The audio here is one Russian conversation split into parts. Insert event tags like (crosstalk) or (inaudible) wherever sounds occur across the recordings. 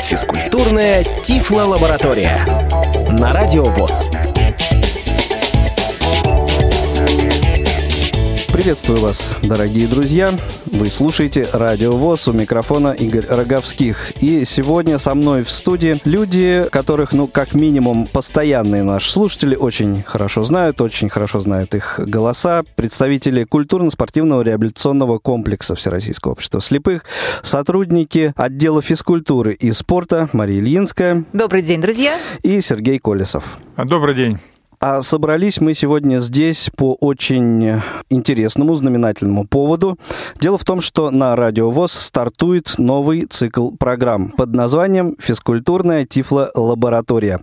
Физкультурная Тифло-лаборатория на Радио ВОЗ. Приветствую вас, дорогие друзья. Вы слушаете Радио ВОЗ, у микрофона Игорь Роговских. И сегодня со мной в студии люди, которых, ну, как минимум, постоянные наши слушатели очень хорошо знают, очень хорошо знают их голоса. Представители культурно-спортивного реабилитационного комплекса Всероссийского общества слепых, сотрудники отдела физкультуры и спорта Мария Ильинская. Добрый день, друзья. И Сергей Колесов. Добрый день. А собрались мы сегодня здесь по очень интересному, знаменательному поводу. Дело в том, что на Радио ВОЗ стартует новый цикл программ под названием «Физкультурная Тифло-лаборатория».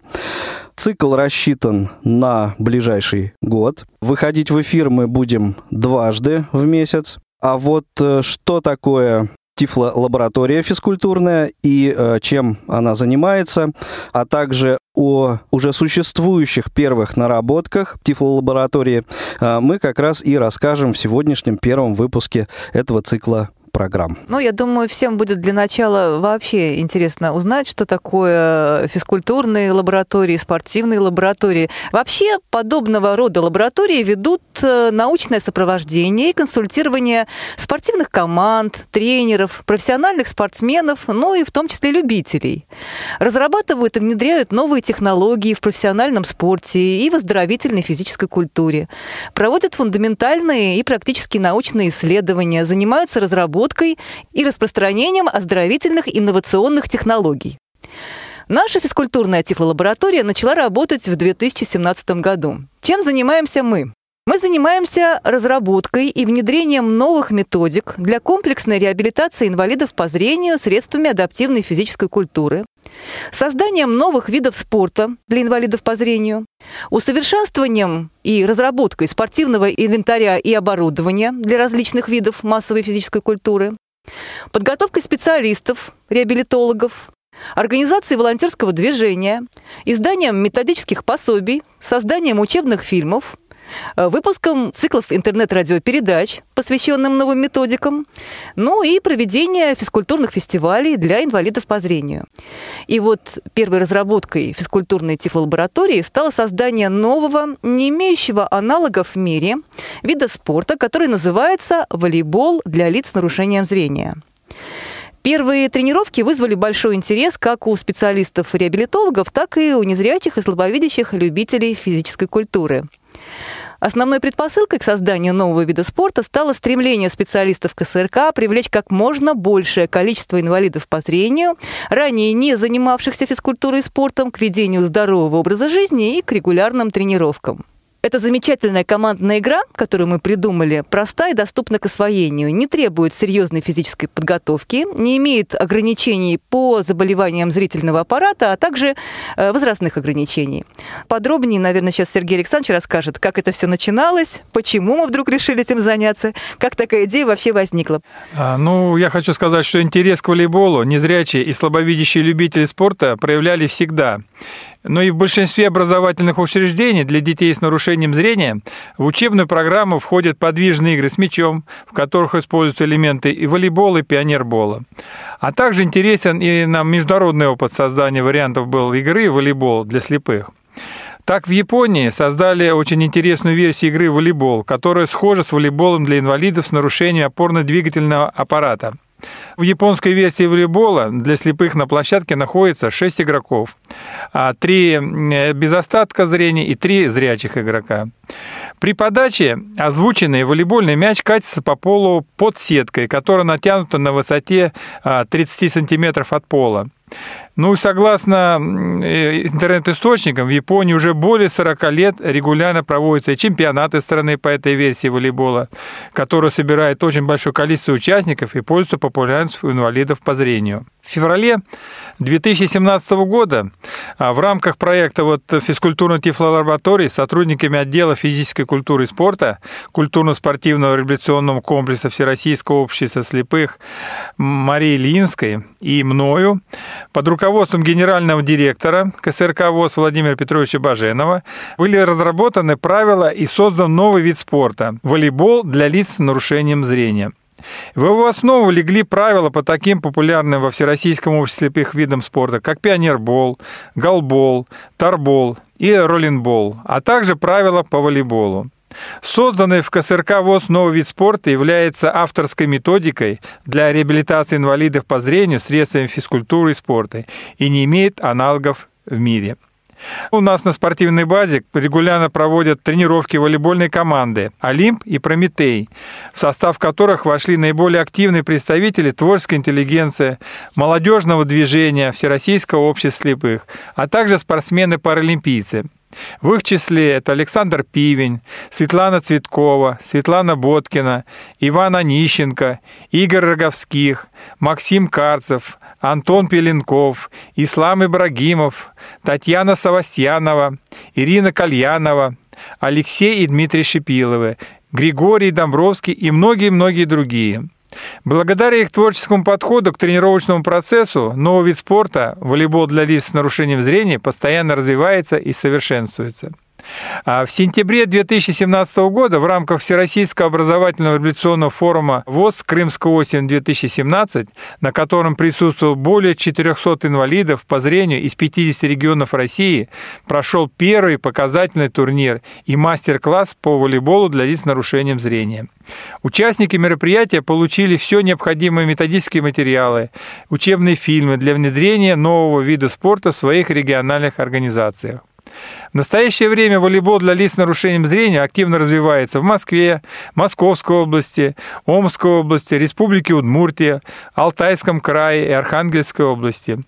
Цикл рассчитан на ближайший год. Выходить в эфир мы будем дважды в месяц. А вот э, что такое Тифло-лаборатория физкультурная и э, чем она занимается, а также о уже существующих первых наработках Тифло-лаборатории э, мы как раз и расскажем в сегодняшнем первом выпуске этого цикла программ. Ну, я думаю, всем будет для начала вообще интересно узнать, что такое физкультурные лаборатории, спортивные лаборатории. Вообще, подобного рода лаборатории ведут э, научное сопровождение и консультирование спортивных команд, тренеров, профессиональных спортсменов, ну и в том числе любителей. Разрабатывают и внедряют новые технологии в профессиональном спорте и в оздоровительной физической культуре. Проводят фундаментальные и практически научные исследования, занимаются разработкой разработкой и распространением оздоровительных инновационных технологий. Наша физкультурная тифлолаборатория начала работать в 2017 году. Чем занимаемся мы? Мы занимаемся разработкой и внедрением новых методик для комплексной реабилитации инвалидов по зрению средствами адаптивной физической культуры, созданием новых видов спорта для инвалидов по зрению, усовершенствованием и разработкой спортивного инвентаря и оборудования для различных видов массовой физической культуры, подготовкой специалистов, реабилитологов, организацией волонтерского движения, изданием методических пособий, созданием учебных фильмов, выпуском циклов интернет-радиопередач, посвященным новым методикам, ну и проведение физкультурных фестивалей для инвалидов по зрению. И вот первой разработкой физкультурной тифлолаборатории стало создание нового, не имеющего аналогов в мире, вида спорта, который называется волейбол для лиц с нарушением зрения. Первые тренировки вызвали большой интерес как у специалистов-реабилитологов, так и у незрячих и слабовидящих любителей физической культуры. Основной предпосылкой к созданию нового вида спорта стало стремление специалистов КСРК привлечь как можно большее количество инвалидов по зрению, ранее не занимавшихся физкультурой и спортом, к ведению здорового образа жизни и к регулярным тренировкам. Эта замечательная командная игра, которую мы придумали, проста и доступна к освоению, не требует серьезной физической подготовки, не имеет ограничений по заболеваниям зрительного аппарата, а также э, возрастных ограничений. Подробнее, наверное, сейчас Сергей Александрович расскажет, как это все начиналось, почему мы вдруг решили этим заняться, как такая идея вообще возникла. А, ну, я хочу сказать, что интерес к волейболу незрячие и слабовидящие любители спорта проявляли всегда. Но и в большинстве образовательных учреждений для детей с нарушением зрения в учебную программу входят подвижные игры с мячом, в которых используются элементы и волейбола, и пионербола. А также интересен и нам международный опыт создания вариантов был игры волейбол для слепых. Так в Японии создали очень интересную версию игры волейбол, которая схожа с волейболом для инвалидов с нарушением опорно-двигательного аппарата. В японской версии волейбола для слепых на площадке находится 6 игроков, а 3 э, без остатка зрения и 3 зрячих игрока. При подаче озвученный волейбольный мяч катится по полу под сеткой, которая натянута на высоте 30 а, сантиметров от пола. Ну, согласно э, интернет-источникам, в Японии уже более 40 лет регулярно проводятся чемпионаты страны по этой версии волейбола, который собирает очень большое количество участников и пользуется популярностью у инвалидов по зрению. В феврале 2017 года а, в рамках проекта вот физкультурной тифлолаборатории с сотрудниками отдела физической культуры и спорта культурно-спортивного реабилитационного комплекса Всероссийского общества слепых Марии Линской и мною под руководством генерального директора КСРК ВОЗ Владимира Петровича Баженова были разработаны правила и создан новый вид спорта – волейбол для лиц с нарушением зрения – В его основу легли правила по таким популярным во Всероссийском обществе слепых видам спорта, как пионербол, голбол, тарбол и роллинбол, а также правила по волейболу. Созданный в КСРК ВОЗ новый вид спорта является авторской методикой для реабилитации инвалидов по зрению средствами физкультуры и спорта и не имеет аналогов в мире. У нас на спортивной базе регулярно проводят тренировки волейбольной команды «Олимп» и «Прометей», в состав которых вошли наиболее активные представители творческой интеллигенции, молодежного движения Всероссийского общества слепых, а также спортсмены-паралимпийцы – в их числе это Александр Пивень, Светлана Цветкова, Светлана Боткина, Иван Онищенко, Игорь Роговских, Максим Карцев, Антон Пеленков, Ислам Ибрагимов, Татьяна Савастьянова, Ирина Кальянова, Алексей и Дмитрий Шипиловы, Григорий Домбровский и многие-многие другие – Благодаря их творческому подходу к тренировочному процессу новый вид спорта, волейбол для лиц с нарушением зрения, постоянно развивается и совершенствуется. А в сентябре 2017 года в рамках Всероссийского образовательного революционного форума ВОЗ «Крымская осень-2017», на котором присутствовало более 400 инвалидов по зрению из 50 регионов России, прошел первый показательный турнир и мастер-класс по волейболу для лиц с нарушением зрения. Участники мероприятия получили все необходимые методические материалы, учебные фильмы для внедрения нового вида спорта в своих региональных организациях. В настоящее время волейбол для лиц с нарушением зрения активно развивается в Москве, Московской области, Омской области, Республике Удмуртия, Алтайском крае и Архангельской области.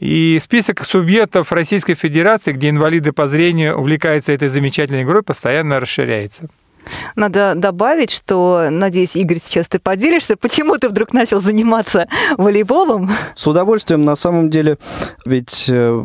И список субъектов Российской Федерации, где инвалиды по зрению увлекаются этой замечательной игрой, постоянно расширяется. Надо добавить, что, надеюсь, Игорь, сейчас ты поделишься, почему ты вдруг начал заниматься волейболом? С удовольствием, на самом деле, ведь э,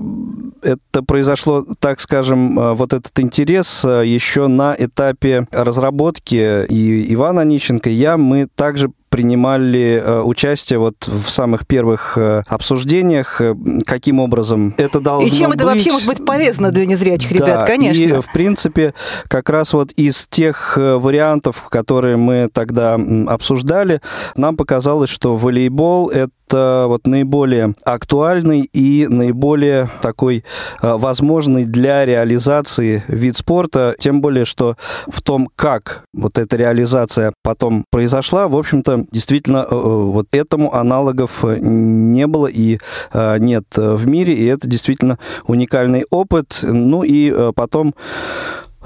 это произошло, так скажем, э, вот этот интерес э, еще на этапе разработки и Ивана Онищенко, я, мы также принимали э, участие вот в самых первых э, обсуждениях, э, каким образом это должно быть. И чем быть. это вообще может быть полезно для незрячих да, ребят, конечно. И, в принципе, как раз вот из тех вариантов, которые мы тогда обсуждали, нам показалось, что волейбол — это это вот наиболее актуальный и наиболее такой э, возможный для реализации вид спорта, тем более, что в том, как вот эта реализация потом произошла, в общем-то, действительно, э, э, вот этому аналогов не было и нет в мире, и это действительно уникальный опыт. Ну и потом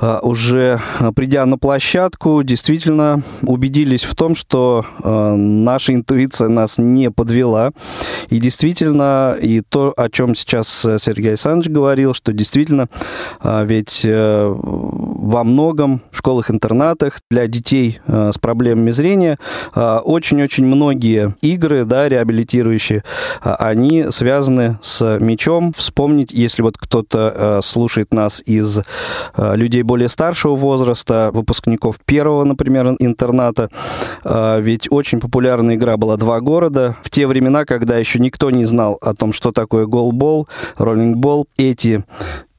уже а, придя на площадку, действительно убедились в том, что а, наша интуиция нас не подвела. И действительно, и то, о чем сейчас Сергей Александрович говорил, что действительно ведь э, во многом в школах-интернатах для детей с проблемами зрения очень-очень многие игры, да, реабилитирующие, они связаны с мечом. Вспомнить, если вот кто-то слушает нас из людей более старшего возраста, выпускников первого, например, интерната. А, ведь очень популярная игра была «Два города». В те времена, когда еще никто не знал о том, что такое голбол, роллингбол, эти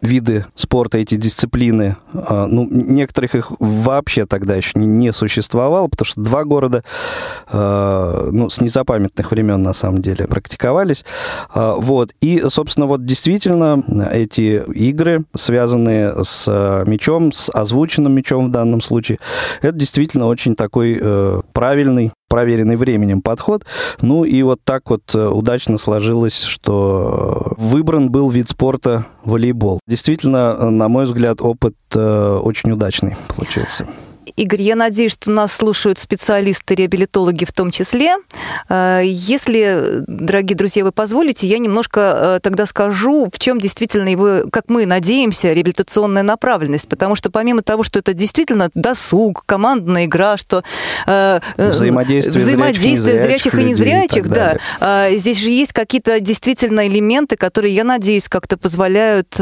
виды спорта, эти дисциплины, а, ну, некоторых их вообще тогда еще не существовало, потому что два города, а, ну, с незапамятных времен, на самом деле, практиковались. А, вот. И, собственно, вот действительно эти игры, связанные с мечом, с озвученным мечом в данном случае, это действительно очень такой э, правильный проверенный временем подход. Ну и вот так вот э, удачно сложилось, что выбран был вид спорта волейбол. Действительно, э, на мой взгляд, опыт э, очень удачный получился. Игорь, я надеюсь, что нас слушают специалисты, реабилитологи в том числе. Э, если, дорогие друзья, вы позволите, я немножко э, тогда скажу, в чем действительно его, как мы надеемся, реабилитационная направленность. Потому что помимо того, что это действительно досуг, командная игра, что э, взаимодействие, взаимодействие зрячих, и незрячих, да, здесь же есть какие-то действительно элементы, которые, я надеюсь, как-то позволяют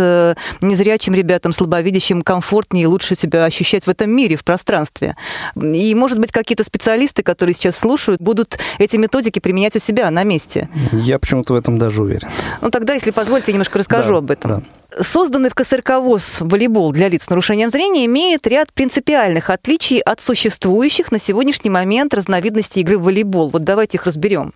незрячим ребятам, слабовидящим комфортнее и лучше себя ощущать в этом мире, в пространстве пространстве. И, может быть, какие-то специалисты, которые сейчас слушают, будут эти методики применять у себя на месте. Я почему-то в этом даже уверен. Ну, тогда, если позволите, я немножко расскажу Да, об этом. да. Созданный в КСРК ВОЗ волейбол для лиц с нарушением зрения имеет ряд принципиальных отличий от существующих на сегодняшний момент разновидностей игры в волейбол. Вот давайте их разберем.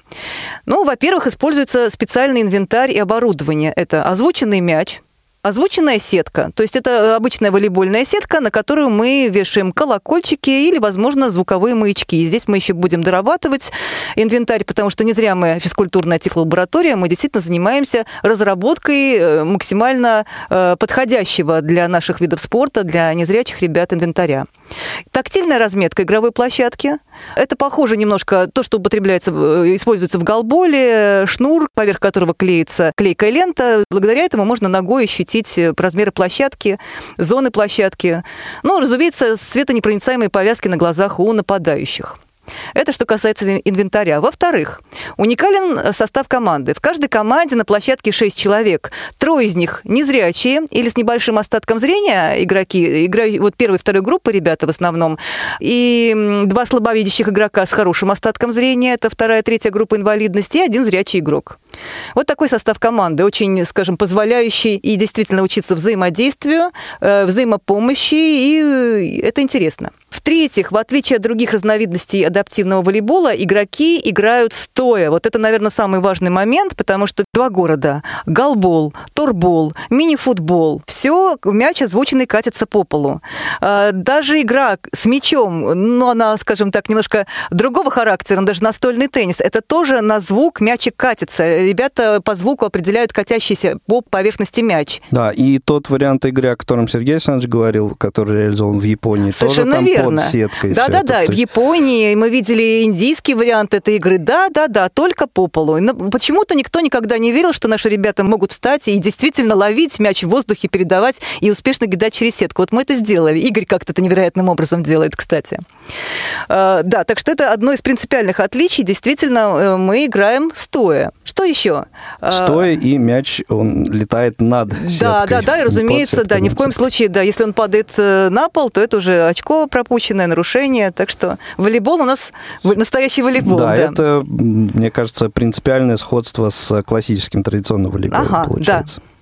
Ну, во-первых, используется специальный инвентарь и оборудование. Это озвученный мяч, Озвученная сетка, то есть это обычная волейбольная сетка, на которую мы вешаем колокольчики или, возможно, звуковые маячки. И здесь мы еще будем дорабатывать инвентарь, потому что не зря мы физкультурная тифлолаборатория, мы действительно занимаемся разработкой э, максимально э, подходящего для наших видов спорта, для незрячих ребят инвентаря. Тактильная разметка игровой площадки. Это похоже немножко то, что употребляется, э, используется в голболе, шнур, поверх которого клеится клейкая лента. Благодаря этому можно ногой ощутить размеры площадки, зоны площадки. Ну, разумеется, светонепроницаемые повязки на глазах у нападающих. Это что касается инвентаря. Во-вторых, уникален состав команды. В каждой команде на площадке 6 человек. Трое из них незрячие или с небольшим остатком зрения игроки. Игра, вот первой и второй группы ребята в основном. И два слабовидящих игрока с хорошим остатком зрения. Это вторая, третья группа инвалидности. И один зрячий игрок. Вот такой состав команды, очень, скажем, позволяющий и действительно учиться взаимодействию, э, взаимопомощи, и это интересно. В-третьих, в отличие от других разновидностей адаптивного волейбола, игроки играют стоя. Вот это, наверное, самый важный момент, потому что два города – голбол, торбол, мини-футбол – все, мяч озвученный катится по полу. А, Даже игра с мячом, ну, она, скажем так, немножко другого характера, даже настольный теннис, это тоже на звук мячик катится. Ребята по звуку определяют катящийся по поверхности мяч. Да, и тот вариант игры, о котором Сергей Александрович говорил, который реализован в Японии, Совершенно тоже там верно. под сеткой. Да, всё да, это. да. То В Японии мы видели индийский вариант этой игры. Да, да, да, только по полу. Почему-то никто никогда не верил, что наши ребята могут встать и действительно ловить мяч в воздухе, передавать и успешно кидать через сетку. Вот мы это сделали. Игорь как-то это невероятным образом делает, кстати. Э, Да, так что это одно из принципиальных отличий. Действительно, э, мы играем стоя. Что еще? Э, Стоя, и мяч, он летает над сеткой. да, да, да, и разумеется, сеткой, да, ни в коем случае, да, если он падает э, на пол, то это уже очко пропущенное, нарушение, так что волейбол у нас настоящий волейбол, да. Да, это, мне кажется, принципиальное сходство с классическим традиционным волейболом Ага, да. получается. А,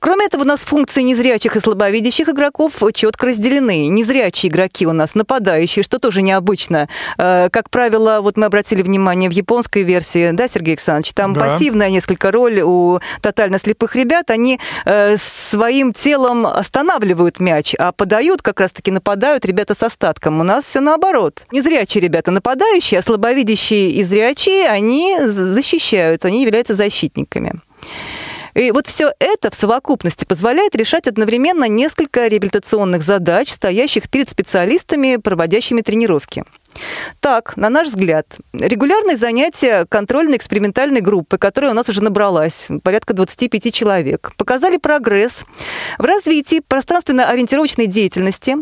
Кроме этого, у нас функции незрячих и слабовидящих игроков четко разделены. Незрячие игроки у нас нападающие, что тоже необычно. А, Как правило, вот мы обратили внимание в японской версии, да, Сергей Александрович, там Да. пассивная несколько роль у тотально слепых ребят. Они э, своим телом останавливают мяч, а подают, как раз-таки нападают ребята с остатком. У нас все наоборот. Незрячие ребята нападающие, а слабовидящие и зрячие, они защищают, они являются защитниками. И вот все это в совокупности позволяет решать одновременно несколько реабилитационных задач, стоящих перед специалистами, проводящими тренировки. Так, на наш взгляд, регулярные занятия контрольно-экспериментальной группы, которая у нас уже набралась, порядка 25 человек, показали прогресс в развитии пространственно-ориентировочной деятельности,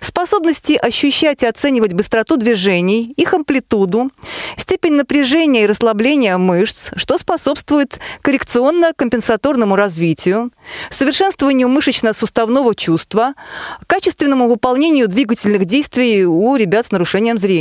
способности ощущать и оценивать быстроту движений, их амплитуду, степень напряжения и расслабления мышц, что способствует коррекционно-компенсаторному развитию, совершенствованию мышечно-суставного чувства, качественному выполнению двигательных действий у ребят с нарушением зрения.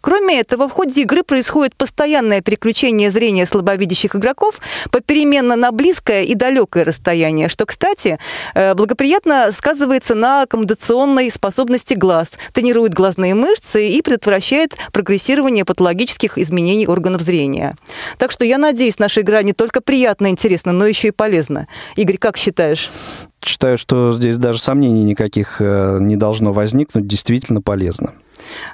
Кроме этого, в ходе игры происходит постоянное переключение зрения слабовидящих игроков попеременно на близкое и далекое расстояние, что, кстати, э, благоприятно сказывается на аккомодационной способности глаз, тренирует глазные мышцы и предотвращает прогрессирование патологических изменений органов зрения. Так что я надеюсь, наша игра не только приятна и интересна, но еще и полезна. Игорь, как считаешь? Считаю, что здесь даже сомнений никаких э, не должно возникнуть, действительно полезно.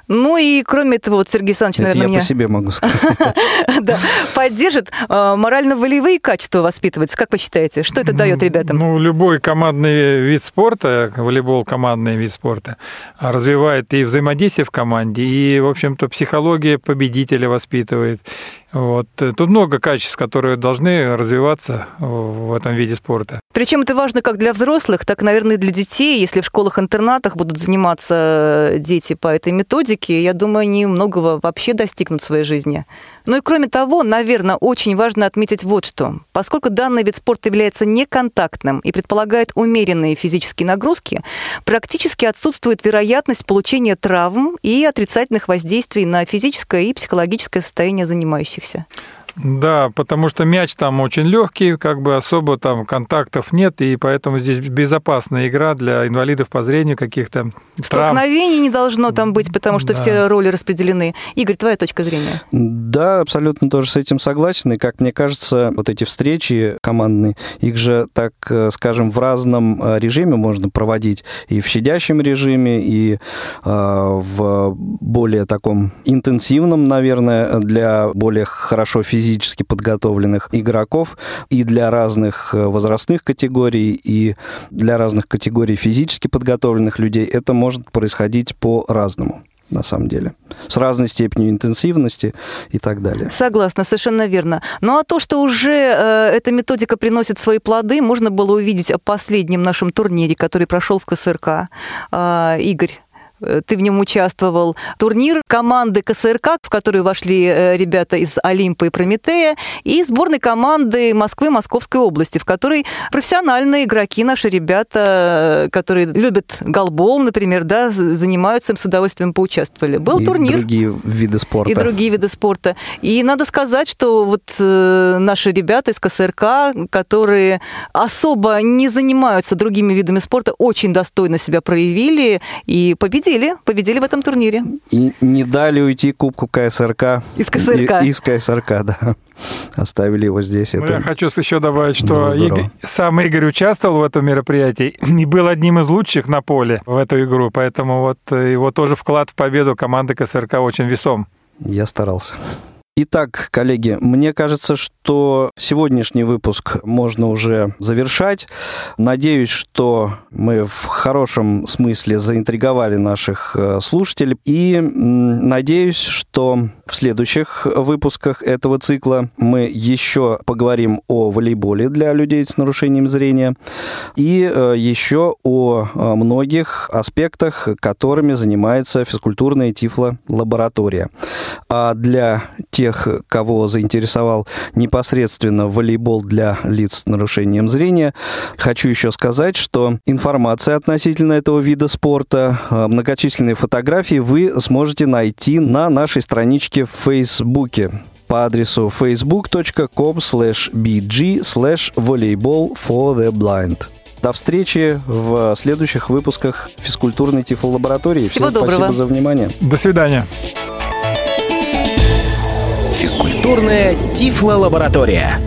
Ну и кроме этого, вот Сергей Александрович, Это наверное, я меня по себе могу сказать. (laughs) да, поддержит. э, Морально-волевые качества воспитывается. Как вы считаете, что это дает ребятам? Ну, любой командный вид спорта, волейбол командный вид спорта, развивает и взаимодействие в команде, и, в общем-то, психология победителя воспитывает. Вот. Тут много качеств, которые должны развиваться в этом виде спорта. Причем это важно как для взрослых, так, наверное, и для детей. Если в школах-интернатах будут заниматься дети по этой методике, я думаю, они многого вообще достигнут в своей жизни. Ну и кроме того, наверное, очень важно отметить вот что. Поскольку данный вид спорта является неконтактным и предполагает умеренные физические нагрузки, практически отсутствует вероятность получения травм и отрицательных воздействий на физическое и психологическое состояние занимающихся. Да, потому что мяч там очень легкий, как бы особо там контактов нет, и поэтому здесь безопасная игра для инвалидов по зрению каких-то Столкновений не должно там быть, потому что да. все роли распределены. Игорь, твоя точка зрения? Да, абсолютно тоже с этим согласен. И, как мне кажется, вот эти встречи командные, их же, так э, скажем, в разном э, режиме можно проводить. И в щадящем режиме, и э, в более таком интенсивном, наверное, для более хорошо физически подготовленных игроков, и для разных возрастных категорий, и для разных категорий физически подготовленных людей. Это может происходить по-разному на самом деле. С разной степенью интенсивности и так далее. Согласна, совершенно верно. Ну а то, что уже э, эта методика приносит свои плоды, можно было увидеть о последнем нашем турнире, который прошел в КСРК. Э, Игорь, Э, ты в нем участвовал. Турнир команды КСРК, в который вошли э, ребята из Олимпа и Прометея, и сборной команды Москвы, Московской области, в которой профессиональные игроки, наши ребята, э, которые любят голбол, например, да, занимаются им с удовольствием поучаствовали. Был и турнир. И другие виды спорта. И другие виды спорта. И надо сказать, что вот наши ребята из КСРК, которые особо не занимаются другими видами спорта, очень достойно себя проявили и победили победили, победили в этом турнире. И не дали уйти Кубку КСРК. Из КСРК. И, из КСРК, да. Оставили его здесь. Ну, это я хочу еще добавить, что Игорь, сам Игорь участвовал в этом мероприятии и был одним из лучших на поле в эту игру, поэтому вот его тоже вклад в победу команды КСРК очень весом. Я старался. Итак, коллеги, мне кажется, что сегодняшний выпуск можно уже завершать. Надеюсь, что мы в хорошем смысле заинтриговали наших э, слушателей. И надеюсь, что в следующих выпусках этого цикла мы еще поговорим о волейболе для людей с нарушением зрения и э, еще о э, многих аспектах, которыми занимается физкультурная тифло-лаборатория. А для тех, тех, кого заинтересовал непосредственно волейбол для лиц с нарушением зрения. Хочу еще сказать, что информация относительно этого вида спорта, э, многочисленные фотографии вы сможете найти на нашей страничке в Фейсбуке по адресу facebook.com slash bg slash volleyball for the blind. До встречи в следующих выпусках физкультурной тифлолаборатории. Всего Всем доброго. спасибо за внимание. До свидания. Физкультурная Тифло-лаборатория.